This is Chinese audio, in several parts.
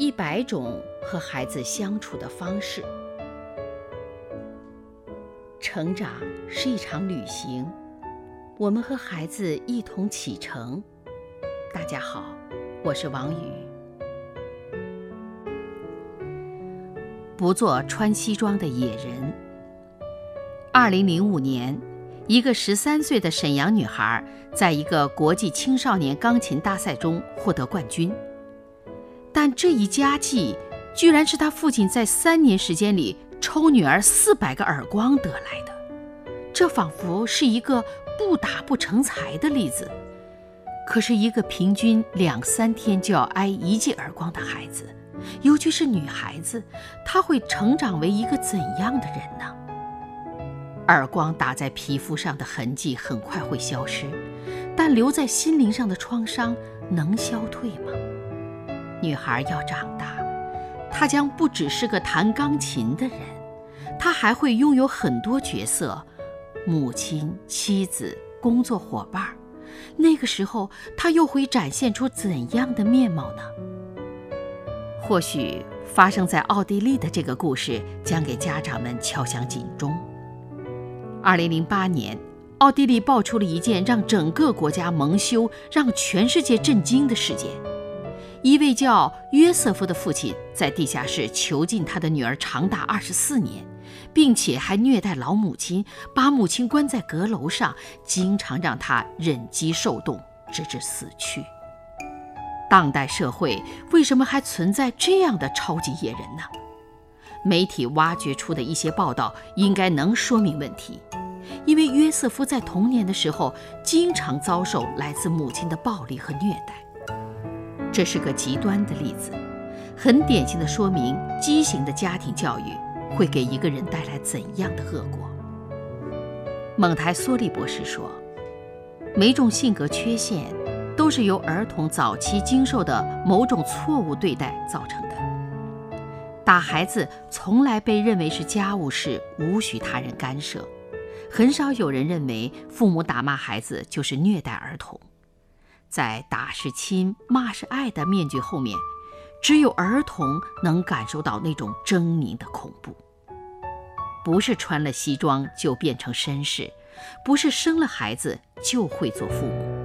一百种和孩子相处的方式。成长是一场旅行，我们和孩子一同启程。大家好，我是王宇。不做穿西装的野人。二零零五年，一个十三岁的沈阳女孩，在一个国际青少年钢琴大赛中获得冠军。但这一佳绩，居然是他父亲在三年时间里抽女儿四百个耳光得来的。这仿佛是一个不打不成才的例子。可是，一个平均两三天就要挨一记耳光的孩子，尤其是女孩子，她会成长为一个怎样的人呢？耳光打在皮肤上的痕迹很快会消失，但留在心灵上的创伤能消退吗？女孩要长大，她将不只是个弹钢琴的人，她还会拥有很多角色：母亲、妻子、工作伙伴。那个时候，他又会展现出怎样的面貌呢？或许发生在奥地利的这个故事将给家长们敲响警钟。二零零八年，奥地利爆出了一件让整个国家蒙羞、让全世界震惊的事件。一位叫约瑟夫的父亲在地下室囚禁他的女儿长达二十四年，并且还虐待老母亲，把母亲关在阁楼上，经常让她忍饥受冻，直至死去。当代社会为什么还存在这样的超级野人呢？媒体挖掘出的一些报道应该能说明问题，因为约瑟夫在童年的时候经常遭受来自母亲的暴力和虐待。这是个极端的例子，很典型的说明畸形的家庭教育会给一个人带来怎样的恶果。蒙台梭利博士说，每种性格缺陷都是由儿童早期经受的某种错误对待造成的。打孩子从来被认为是家务事，无需他人干涉，很少有人认为父母打骂孩子就是虐待儿童。在“打是亲，骂是爱”的面具后面，只有儿童能感受到那种狰狞的恐怖。不是穿了西装就变成绅士，不是生了孩子就会做父母。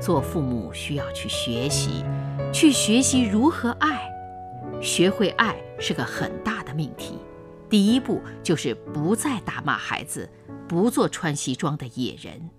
做父母需要去学习，去学习如何爱。学会爱是个很大的命题。第一步就是不再打骂孩子，不做穿西装的野人。